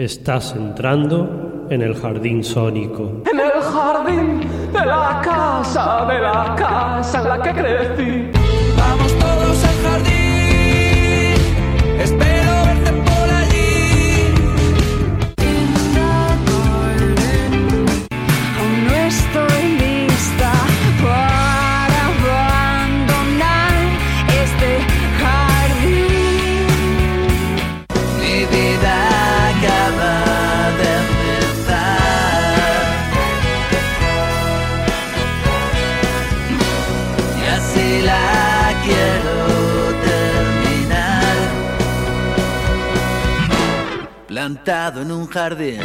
Estás entrando en el jardín sónico. En el jardín de la casa, de la casa en la que crecí. Vamos todos al jardín. En un jardín.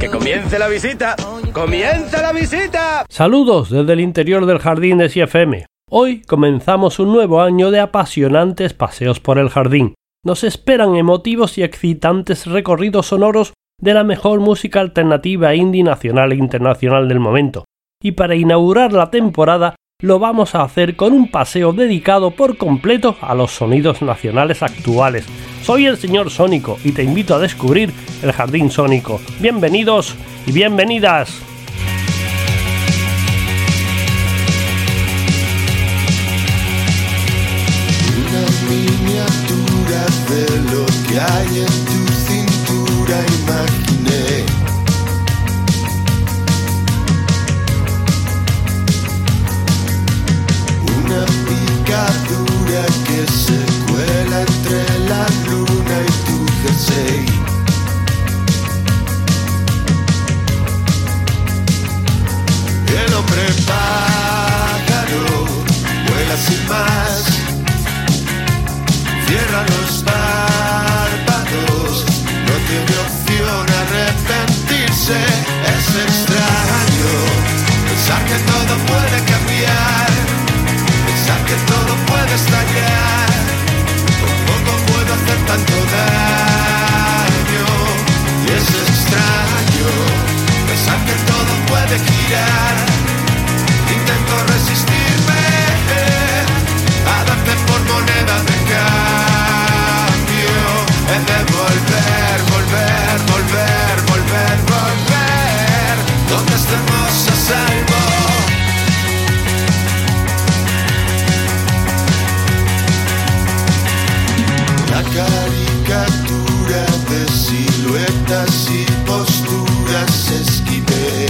¡Que comience la visita! ¡Comienza la visita! Saludos desde el interior del jardín de CFM. Hoy comenzamos un nuevo año de apasionantes paseos por el jardín. Nos esperan emotivos y excitantes recorridos sonoros de la mejor música alternativa indie nacional e internacional del momento. Y para inaugurar la temporada lo vamos a hacer con un paseo dedicado por completo a los sonidos nacionales actuales. Soy el señor Sónico y te invito a descubrir el Jardín Sónico. Bienvenidos y bienvenidas. Que se cuela entre la luna y tu jersey. Que todo puede estallar. Poco puedo hacer tanto daño. Y es extraño pensar que todo puede girar. Intento resistirme caricatura de siluetas y posturas esquivé.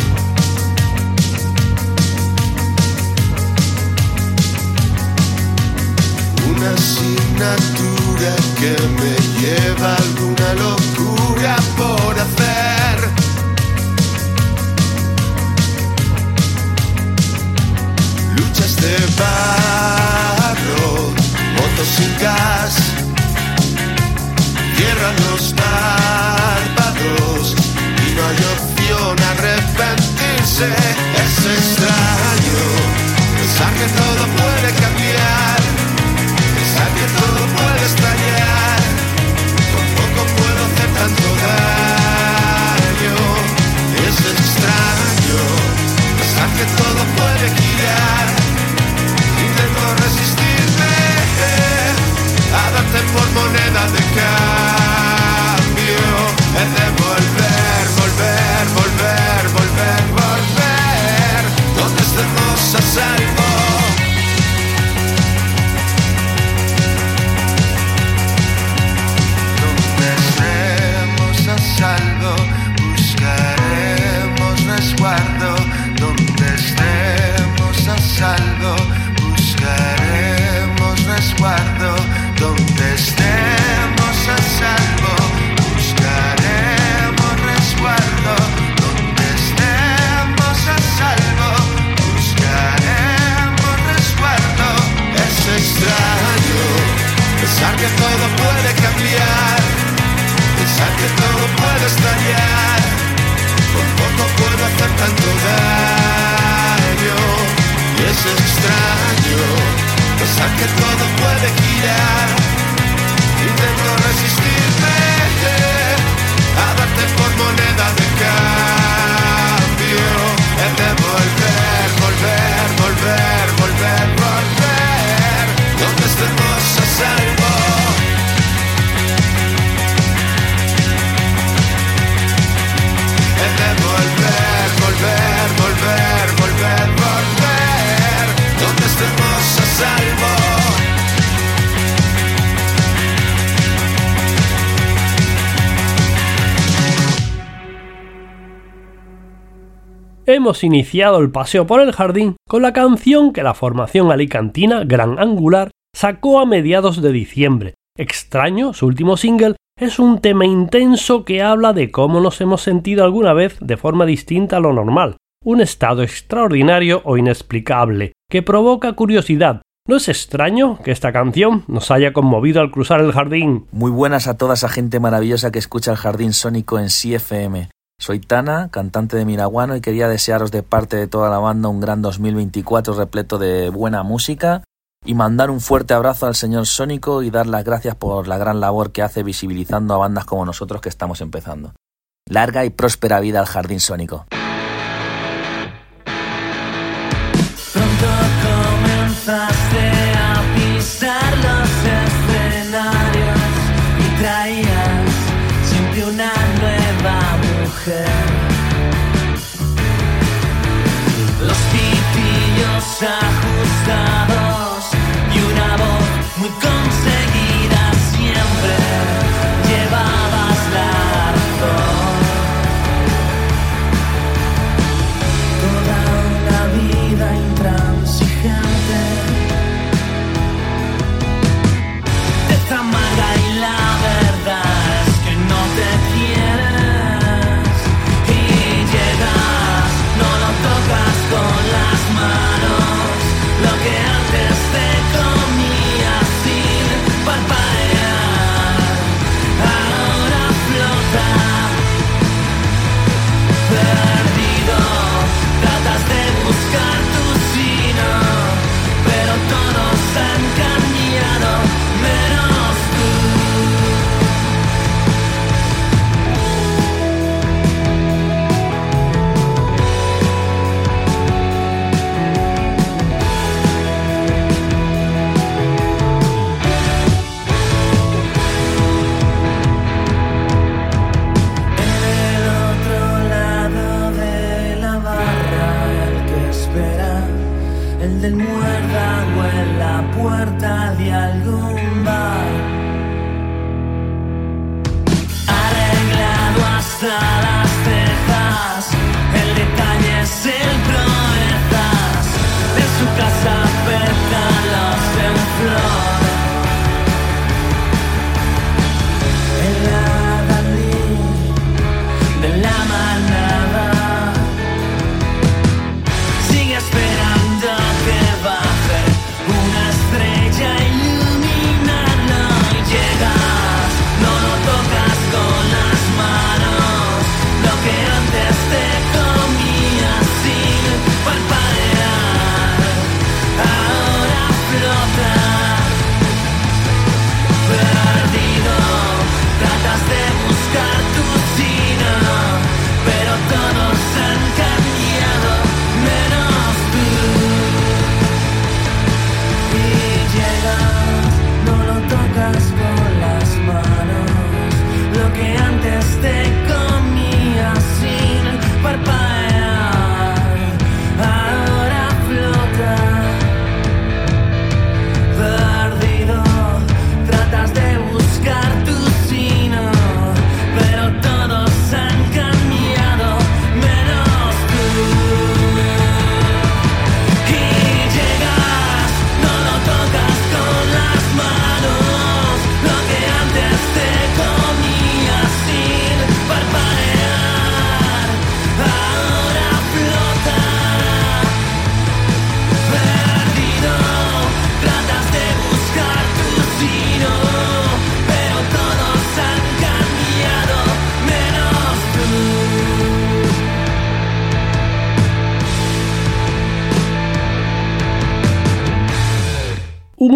Una asignatura que me lleva alguna locura por hacer. Luchas de barro, motos sin gas cierran los párpados y no hay opción arrepentirse. Es extraño pensar que todo puede cambiar, pensar que todo puede estallar. Tampoco puedo hacer tanto daño. Es extraño hemos iniciado el paseo por el jardín con la canción que la formación alicantina Gran Angular sacó a mediados de diciembre. Extraño, su último single, es un tema intenso que habla de cómo nos hemos sentido alguna vez de forma distinta a lo normal, un estado extraordinario o inexplicable, que provoca curiosidad. ¿No es extraño que esta canción nos haya conmovido al cruzar el jardín? Muy buenas a toda esa gente maravillosa que escucha el Jardín Sónico en CFM. Soy Tana, cantante de Miraguano, y quería desearos de parte de toda la banda un gran 2024 repleto de buena música y mandar un fuerte abrazo al señor Sónico y dar las gracias por la gran labor que hace visibilizando a bandas como nosotros que estamos empezando. Larga y próspera vida al Jardín Sónico.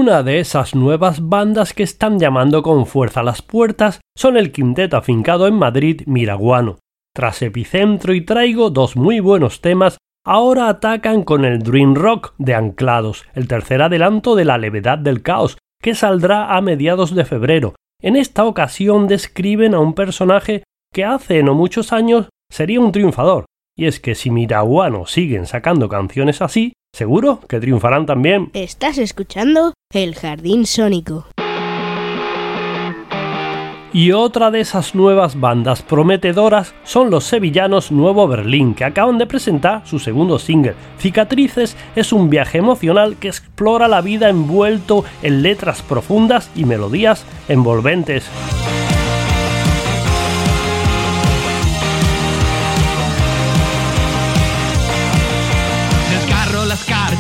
Una de esas nuevas bandas que están llamando con fuerza a las puertas son el quinteto afincado en Madrid Miraguano. Tras Epicentro y Traigo dos muy buenos temas, ahora atacan con el Dream Rock de Anclados, el tercer adelanto de La levedad del caos, que saldrá a mediados de febrero. En esta ocasión describen a un personaje que hace no muchos años sería un triunfador. Y es que si Miraguano siguen sacando canciones así, seguro que triunfarán también. Estás escuchando El Jardín Sónico. Y otra de esas nuevas bandas prometedoras son los sevillanos Nuevo Berlín, que acaban de presentar su segundo single. Cicatrices es un viaje emocional que explora la vida envuelto en letras profundas y melodías envolventes.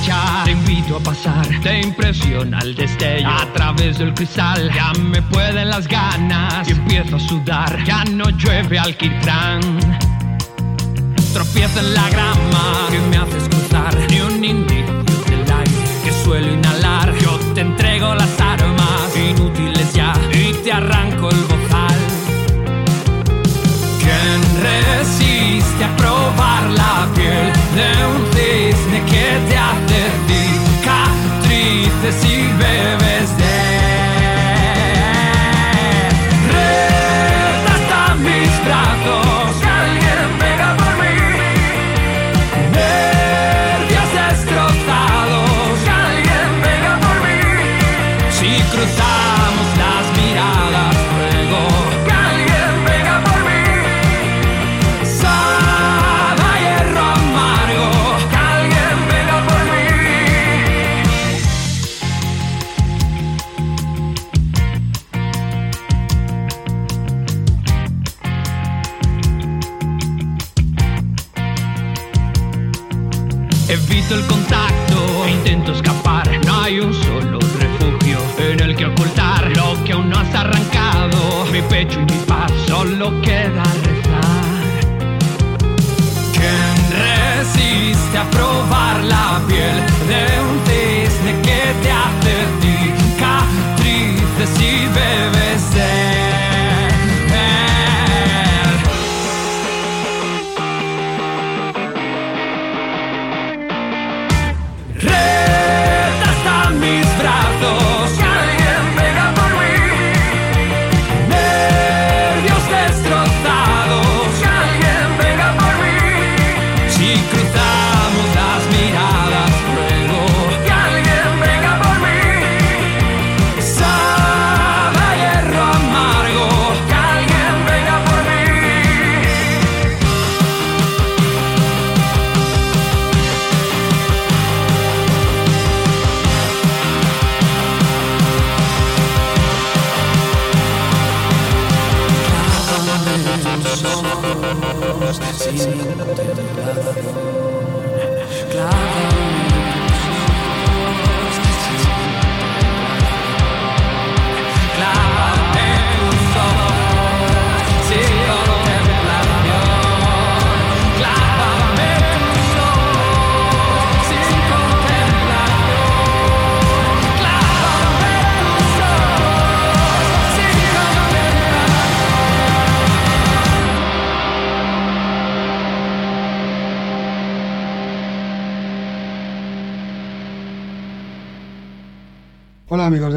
Te invito a pasar, te impresiona el destello a través del cristal. Ya me pueden las ganas y empiezo a sudar. Ya no llueve alquitrán. Tropiezo en la grama que me haces cruzar. Ni un indicio del aire que suelo inhalar. Yo te entrego las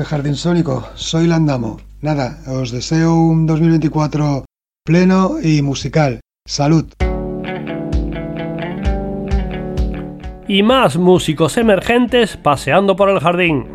Jardín Sónico, soy Landamo. Nada, os deseo un 2024 pleno y musical. Salud. Y más músicos emergentes paseando por el jardín.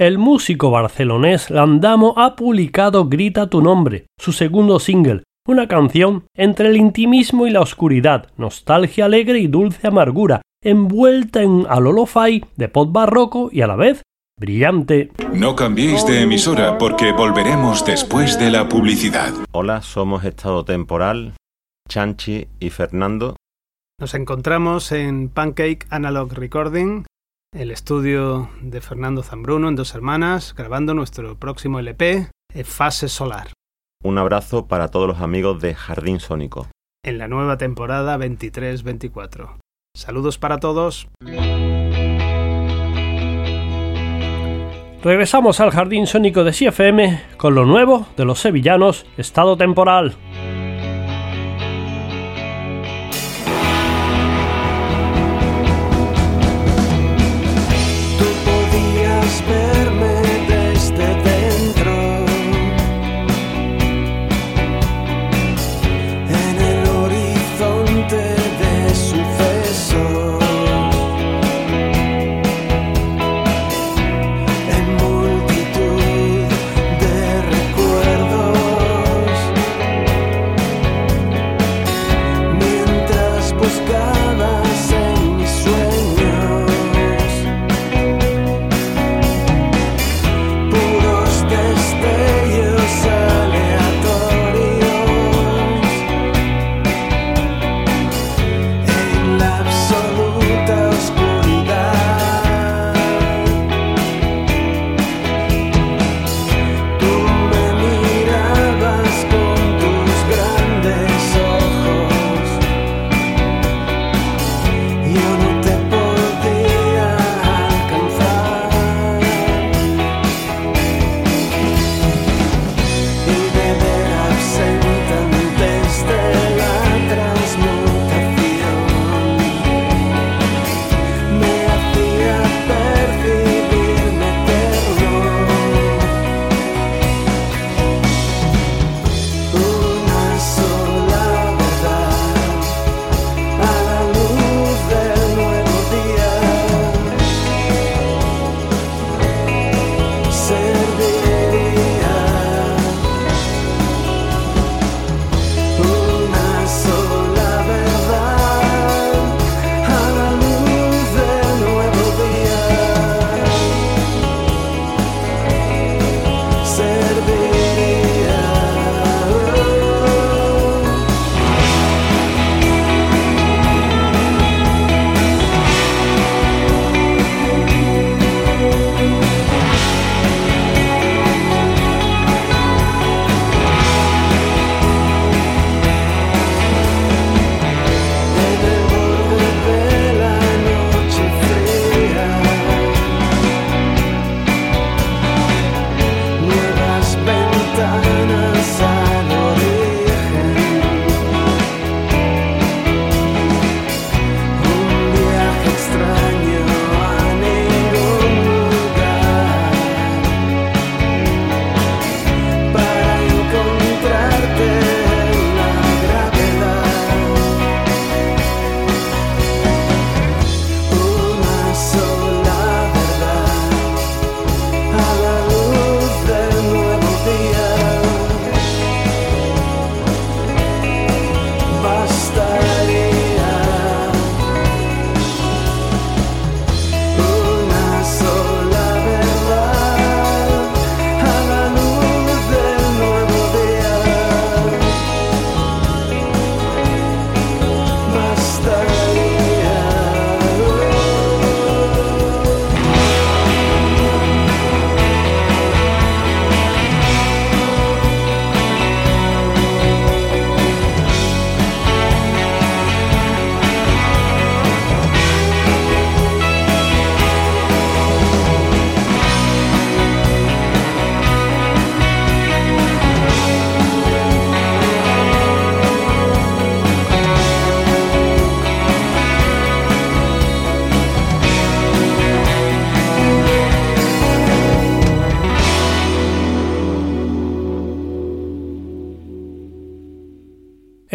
El músico barcelonés Landamo ha publicado Grita tu nombre, su segundo single, una canción entre el intimismo y la oscuridad, nostalgia alegre y dulce amargura, envuelta en alolofai de pop barroco y a la vez brillante. No cambiéis de emisora porque volveremos después de la publicidad. Hola, somos Estado Temporal, Chanchi y Fernando. Nos encontramos en Pancake Analog Recording el estudio de Fernando Zambruno en Dos Hermanas, grabando nuestro próximo LP, Fase Solar. Un abrazo para todos los amigos de Jardín Sónico. En la nueva temporada 23-24. Saludos para todos. Regresamos al Jardín Sónico de CFM con lo nuevo de los sevillanos Estado Temporal.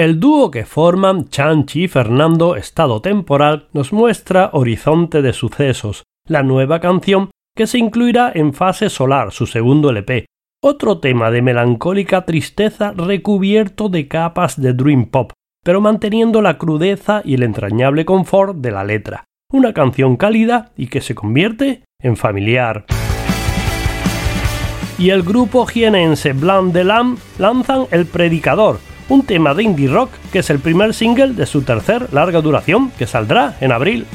El dúo que forman Chanchi y Fernando Estado Temporal nos muestra Horizonte de Sucesos, la nueva canción que se incluirá en Fase Solar, su segundo LP, otro tema de melancólica tristeza recubierto de capas de dream pop, pero manteniendo la crudeza y el entrañable confort de la letra. Una canción cálida y que se convierte en familiar. Y el grupo jienense Blanc de Lam lanzan El Predicador, un tema de indie rock que es el primer single de su tercer larga duración que saldrá en abril.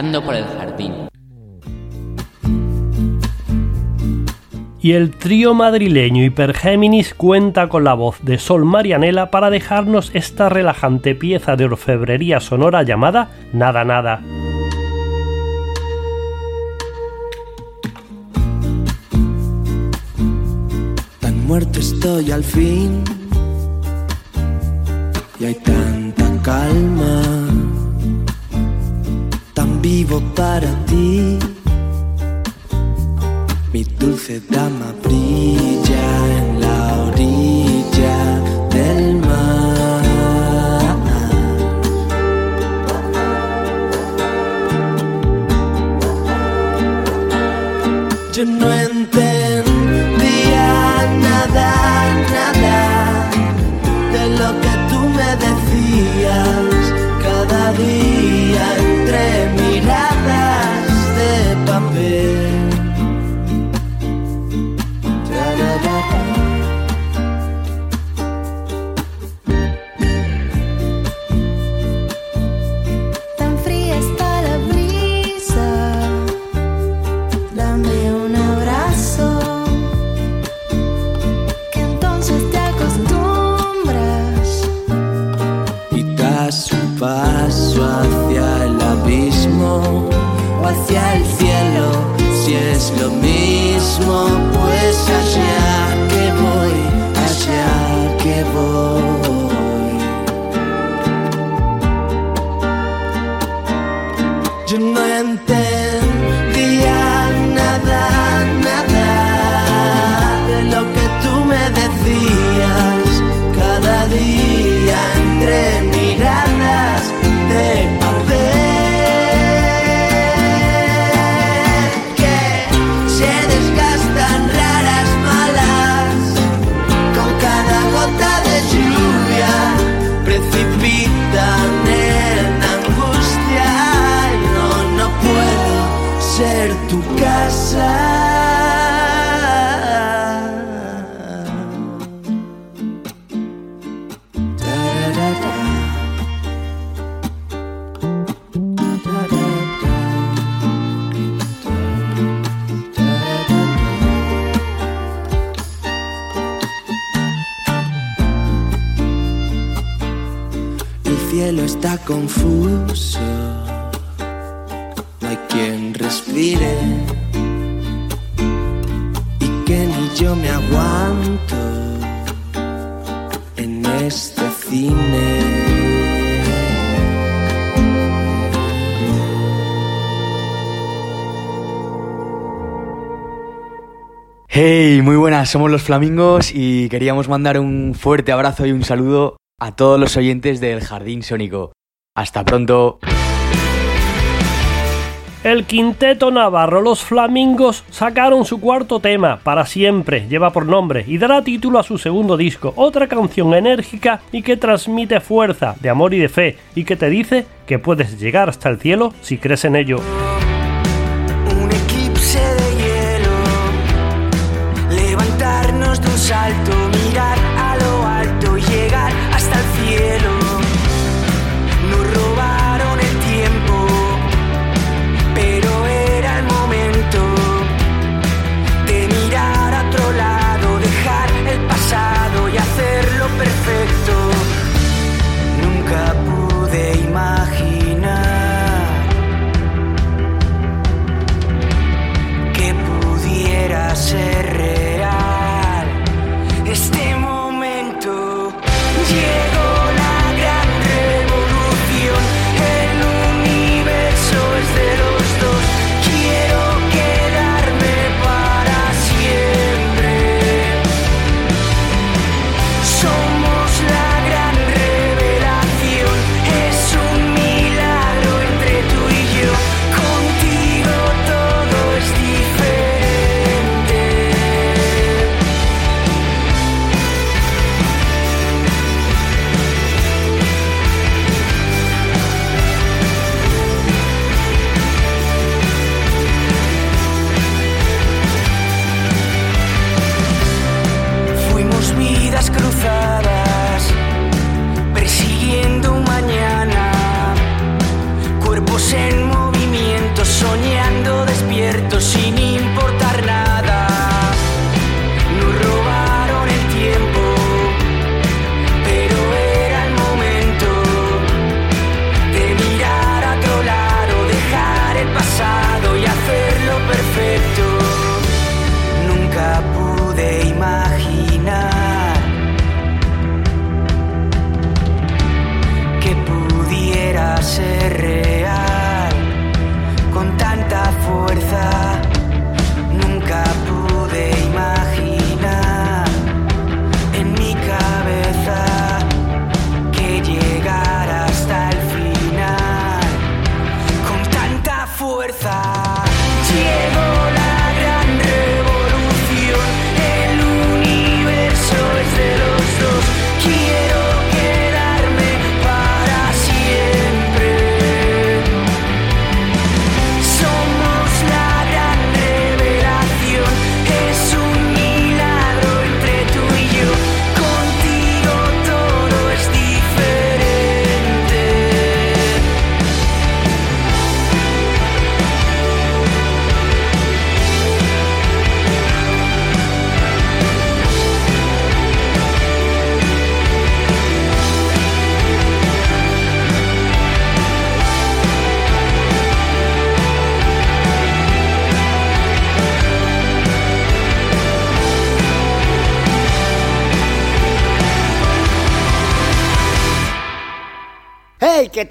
Por el jardín. Y el trío madrileño Hipergéminis cuenta con la voz de Sol Marianela para dejarnos esta relajante pieza de orfebrería sonora llamada Nada Nada. Tan muerto estoy al fin y hay tanta calma vivo para ti. Mi dulce dama brilla en la orilla del mar. Yo no entendía nada, nada de lo que tú me decías cada día 什么？somos los Flamingos y queríamos mandar un fuerte abrazo y un saludo a todos los oyentes del Jardín Sónico. Hasta pronto. El quinteto navarro Los Flamingos sacaron su cuarto tema, Para siempre, lleva por nombre, y dará título a su segundo disco, otra canción enérgica y que transmite fuerza, de amor y de fe, y que te dice que puedes llegar hasta el cielo si crees en ello. Tu salto, mirar a lo alto, llegar hasta el cielo.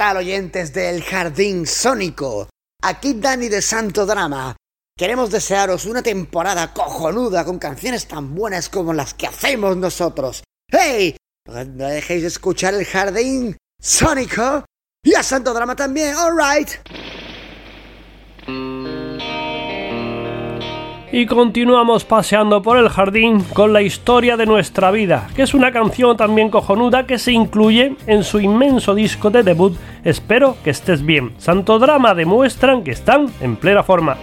Tal oyentes del Jardín Sónico? Aquí Dani de Santo Drama. Queremos desearos una temporada cojonuda con canciones tan buenas como las que hacemos nosotros. ¡Hey! No dejéis de escuchar el Jardín Sónico y a Santo Drama también, alright. Y continuamos paseando por el jardín con la historia de nuestra vida, que es una canción también cojonuda que se incluye en su inmenso disco de debut. Espero que estés bien. Santo Drama demuestran que están en plena forma.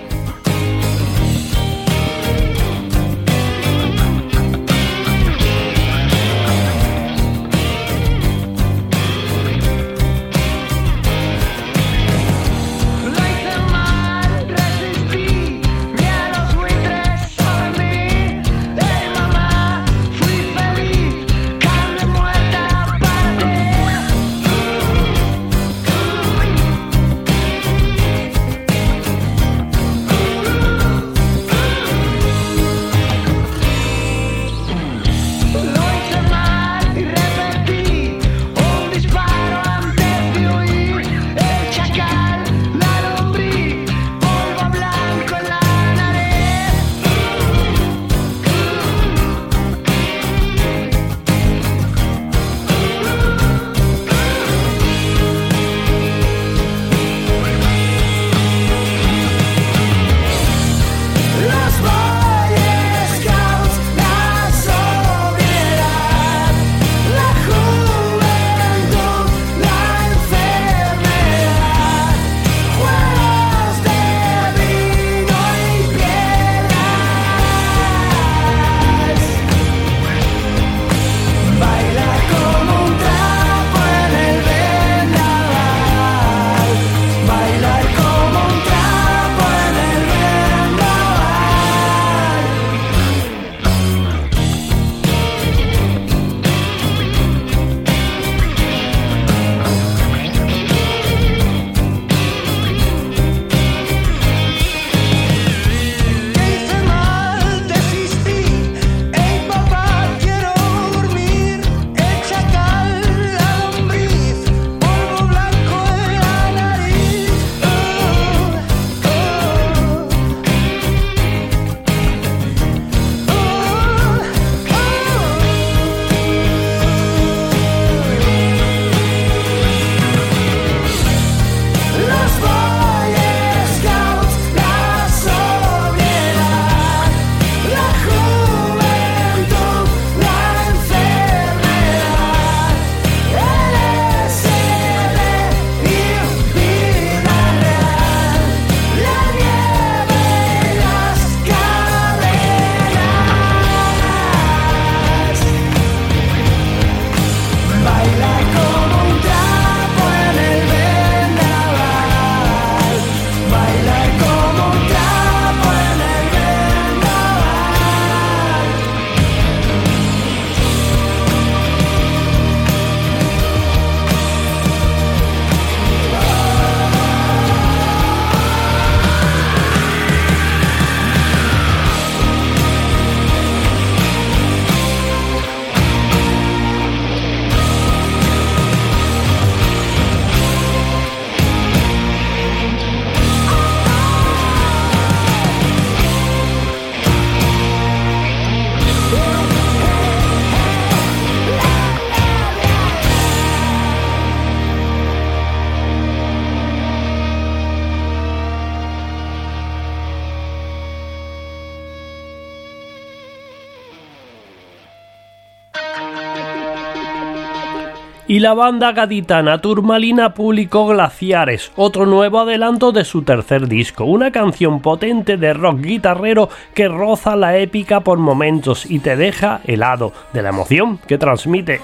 Y la banda gaditana Turmalina publicó Glaciares, otro nuevo adelanto de su tercer disco, una canción potente de rock guitarrero que roza la épica por momentos y te deja helado de la emoción que transmite.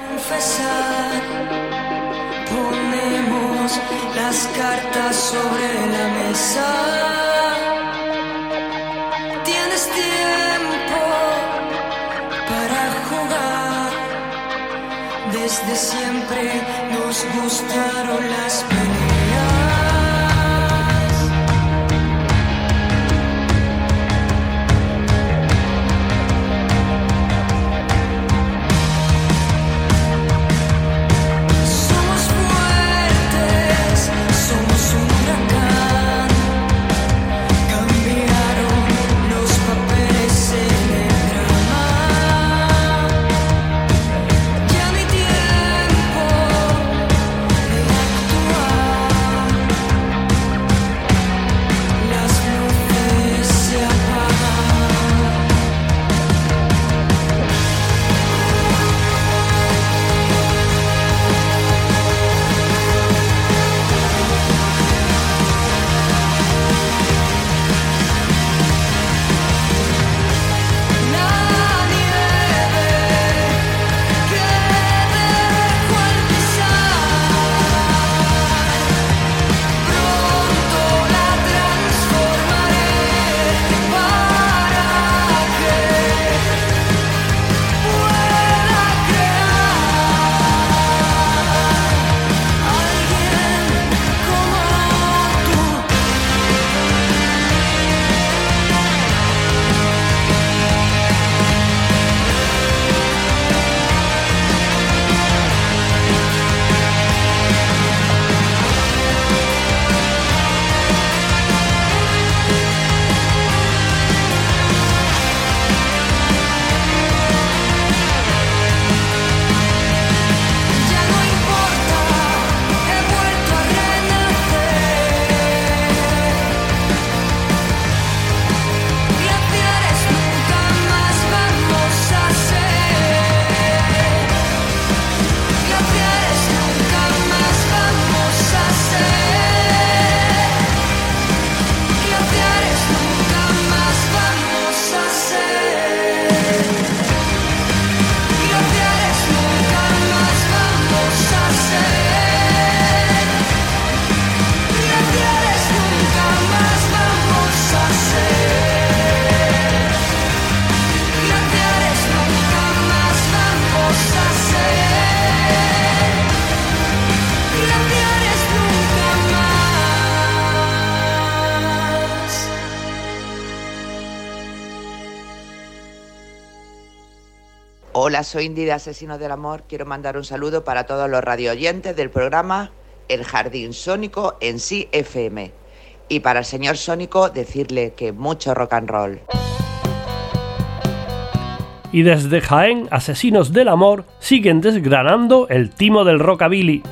Ponemos las cartas sobre la mesa. Desde siempre Hola, soy Indy de Asesinos del Amor. Quiero mandar un saludo para todos los radioyentes del programa El Jardín Sónico en sí FM. Y para el señor Sónico decirle que mucho rock and roll. Y desde Jaén, Asesinos del Amor siguen desgranando el timo del rockabilly.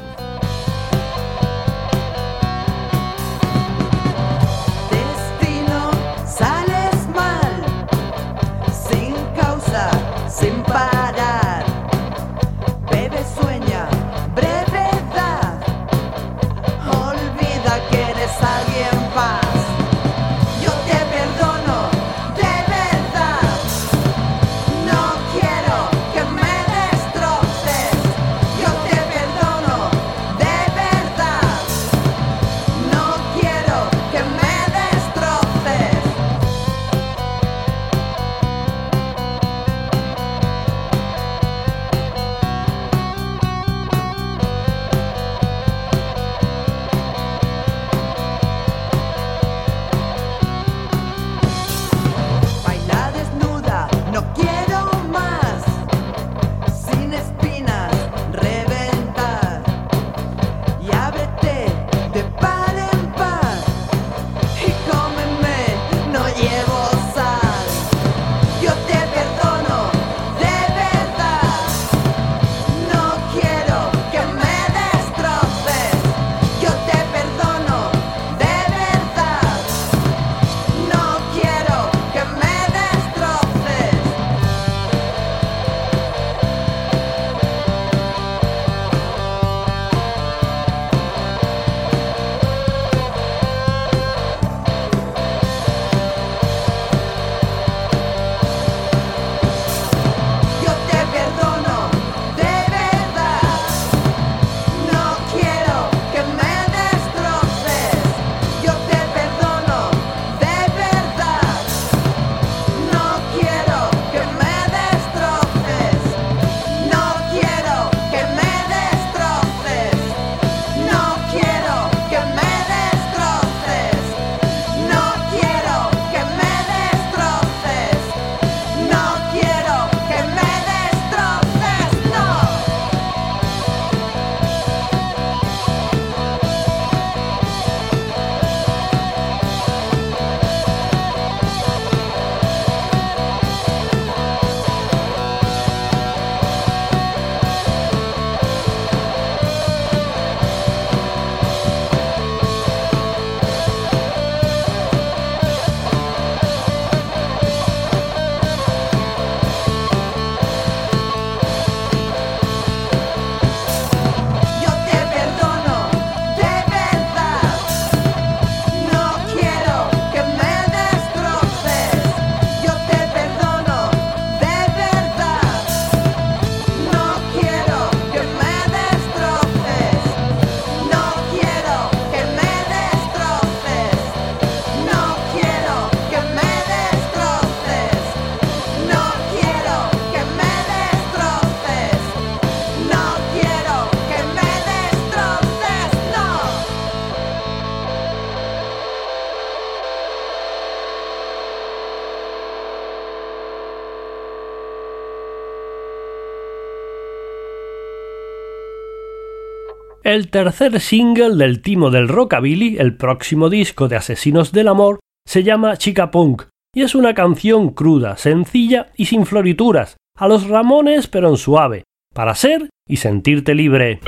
El tercer single del timo del rockabilly, el próximo disco de Asesinos del Amor, se llama Chica Punk y es una canción cruda, sencilla y sin florituras, a los Ramones pero en suave, para ser y sentirte libre.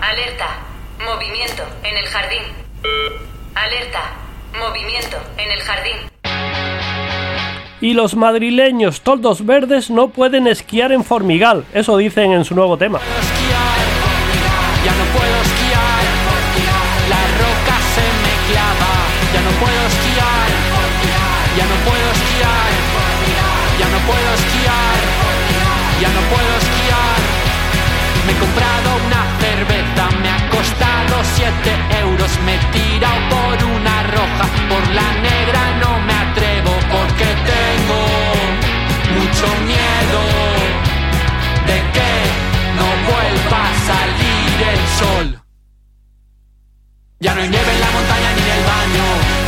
Alerta, movimiento en el jardín. Alerta, movimiento en el jardín. Y los madrileños toldos verdes no pueden esquiar en Formigal, eso dicen en su nuevo tema ya no puedo esquiar, la roca se me clava, ya no puedo esquiar, ya no puedo esquiar, ya no puedo esquiar, ya no puedo esquiar. Me he comprado una cerveza, me ha costado 7 euros, me he tirado por una roja, por la negra no me atrevo porque tengo mucho miedo de que no vuelva a sol. Ya no hay nieve en la montaña ni en el baño.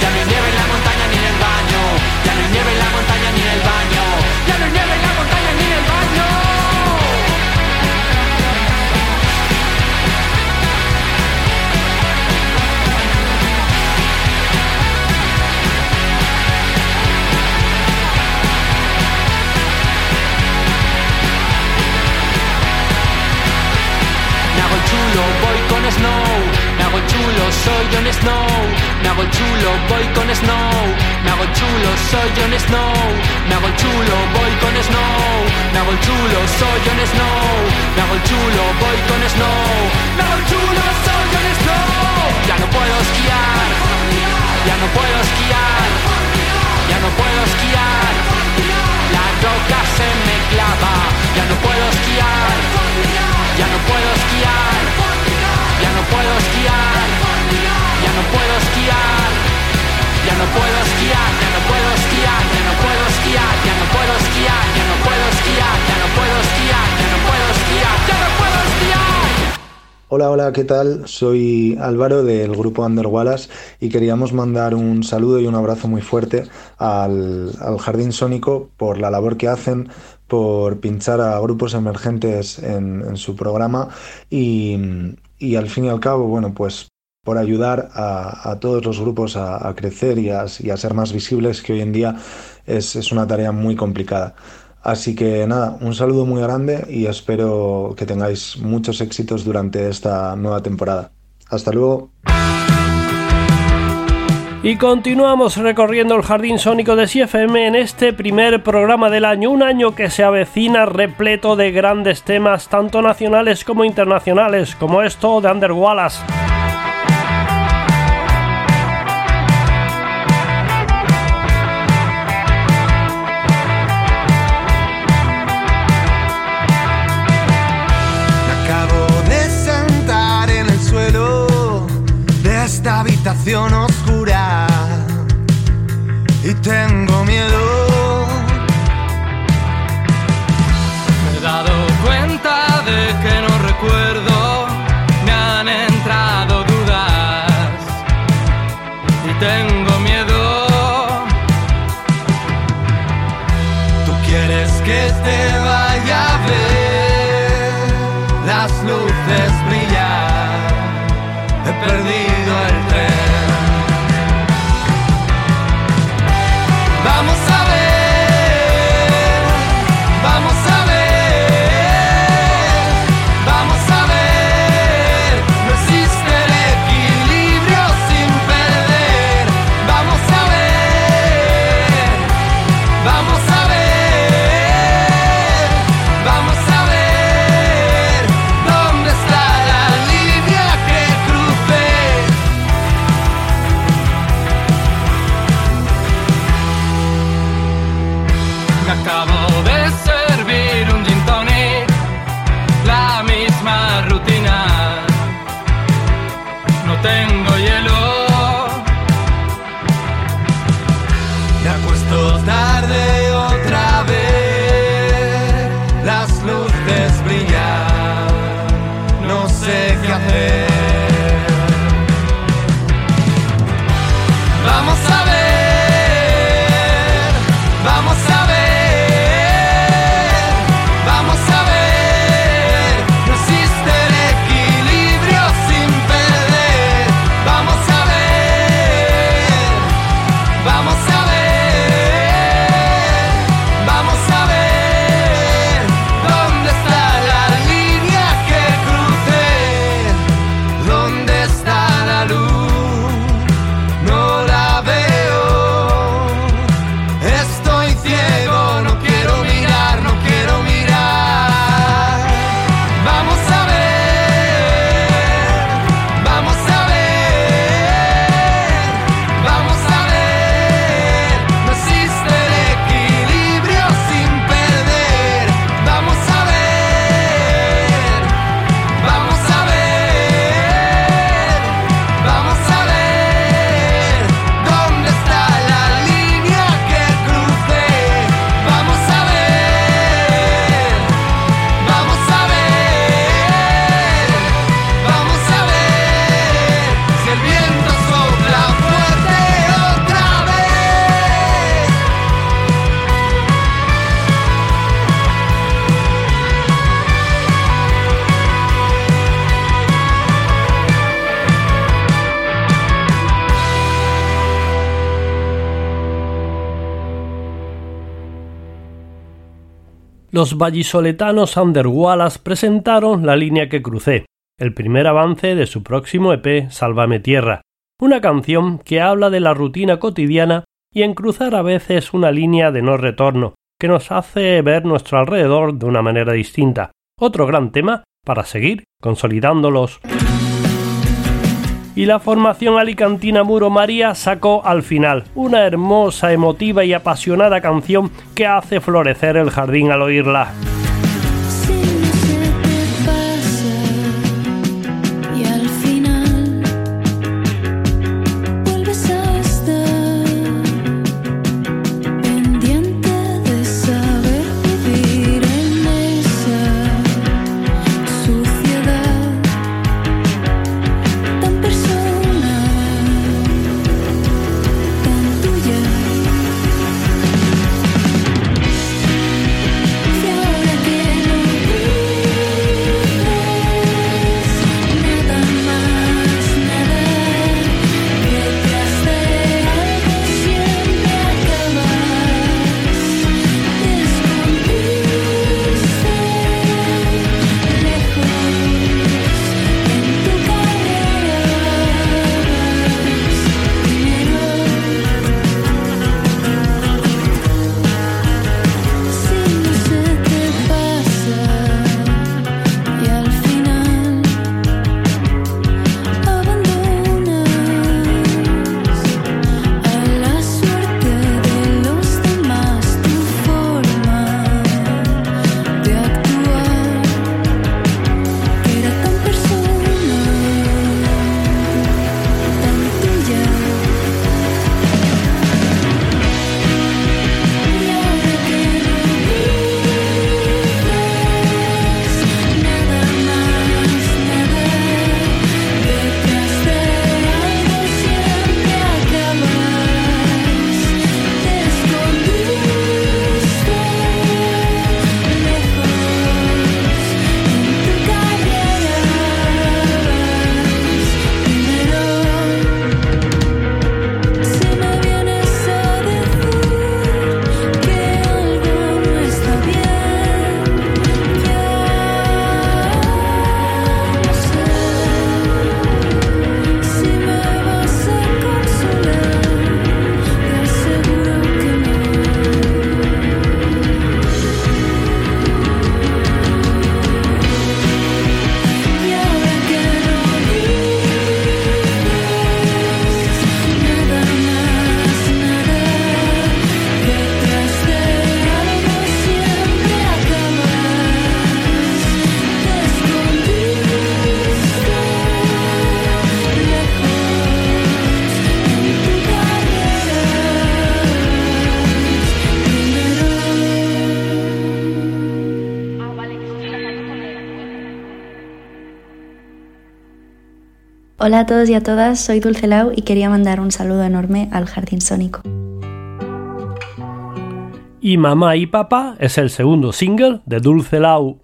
Soy Jon Snow. Me hago chulo, voy con Snow. Me hago chulo, soy Jon Snow. Me hago chulo, voy con Snow. Me hago chulo, soy Jon Snow. Me hago chulo, voy con Snow. Me hago chulo, soy Jon Snow. Ya no puedo esquiar. Ya no puedo esquiar. Ya no puedo esquiar. La roca se me clava. Ya no puedo esquiar. Ya no puedo esquiar. Hola, hola, ¿qué tal? Soy Álvaro del grupo Under Wallace y queríamos mandar un saludo y un abrazo muy fuerte al, Jardín Sónico por la labor que hacen, por pinchar a grupos emergentes en, en su programa y, y al fin y al cabo, bueno, pues por ayudar a, todos los grupos a, a crecer y a, y a ser más visibles, que hoy en día es, es una tarea muy complicada. Así que nada, un saludo muy grande y espero que tengáis muchos éxitos durante esta nueva temporada. Hasta luego. Y continuamos recorriendo el jardín sónico de CFM en este primer programa del año, un año que se avecina repleto de grandes temas tanto nacionales como internacionales, como esto de Under Wallace. habitación y tengo Los vallisoletanos Under Wallace presentaron la línea que crucé. el primer avance de su próximo EP Sálvame Tierra, una canción que habla de la rutina cotidiana y en cruzar a veces una línea de no retorno, que nos hace ver nuestro alrededor de una manera distinta. Otro gran tema para seguir consolidándolos. Y la formación alicantina Muro María sacó al final una hermosa, emotiva y apasionada canción que hace florecer el jardín al oírla. Hola a todos y a todas, soy Dulce Lau y quería mandar un saludo enorme al Jardín Sónico. Y Mamá y Papá es el segundo single de Dulce Lau.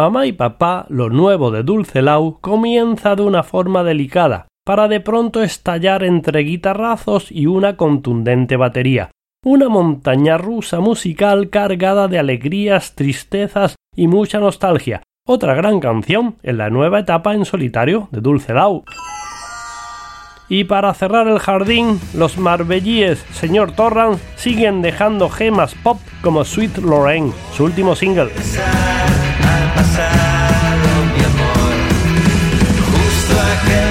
Mamá y papá, lo nuevo de Dulce Lau, comienza de una forma delicada, para de pronto estallar entre guitarrazos y una contundente batería. Una montaña rusa musical cargada de alegrías, tristezas y mucha nostalgia. Otra gran canción en la nueva etapa en solitario de Dulce Lau. Y para cerrar el jardín, los marbellíes Señor Torrance siguen dejando gemas pop como Sweet Lorraine, su último single. Pasado, mi amor. Justo aquel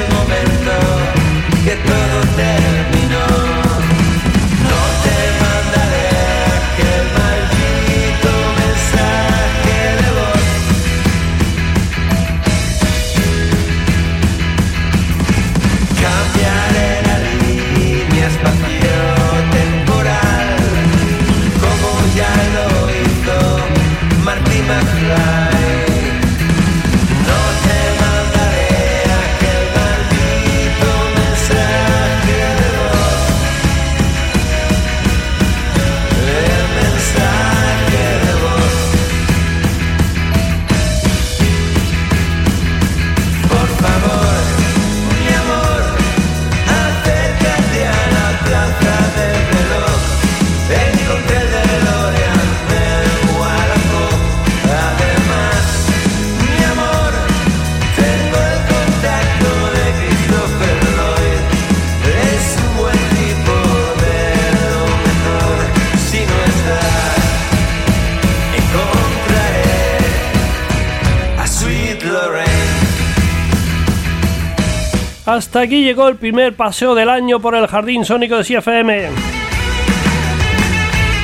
Hasta aquí llegó el primer paseo del año por el Jardín Sónico de CFM.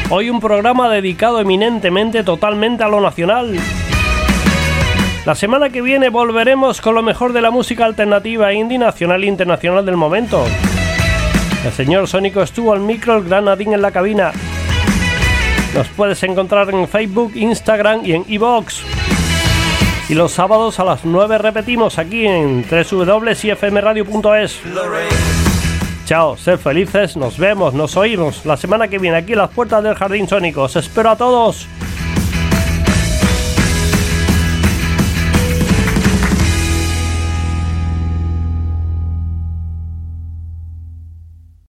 Hoy un programa dedicado eminentemente totalmente a lo nacional. La semana que viene volveremos con lo mejor de la música alternativa indie nacional e internacional del momento. El señor Sónico estuvo al micro, el gran Nadine en la cabina. Nos puedes encontrar en Facebook, Instagram y en iVoox. Y los sábados a las 9 repetimos aquí en www.cfmradio.es. Chao, sed felices, nos vemos, nos oímos la semana que viene aquí en las puertas del Jardín Sónico. Os espero a todos.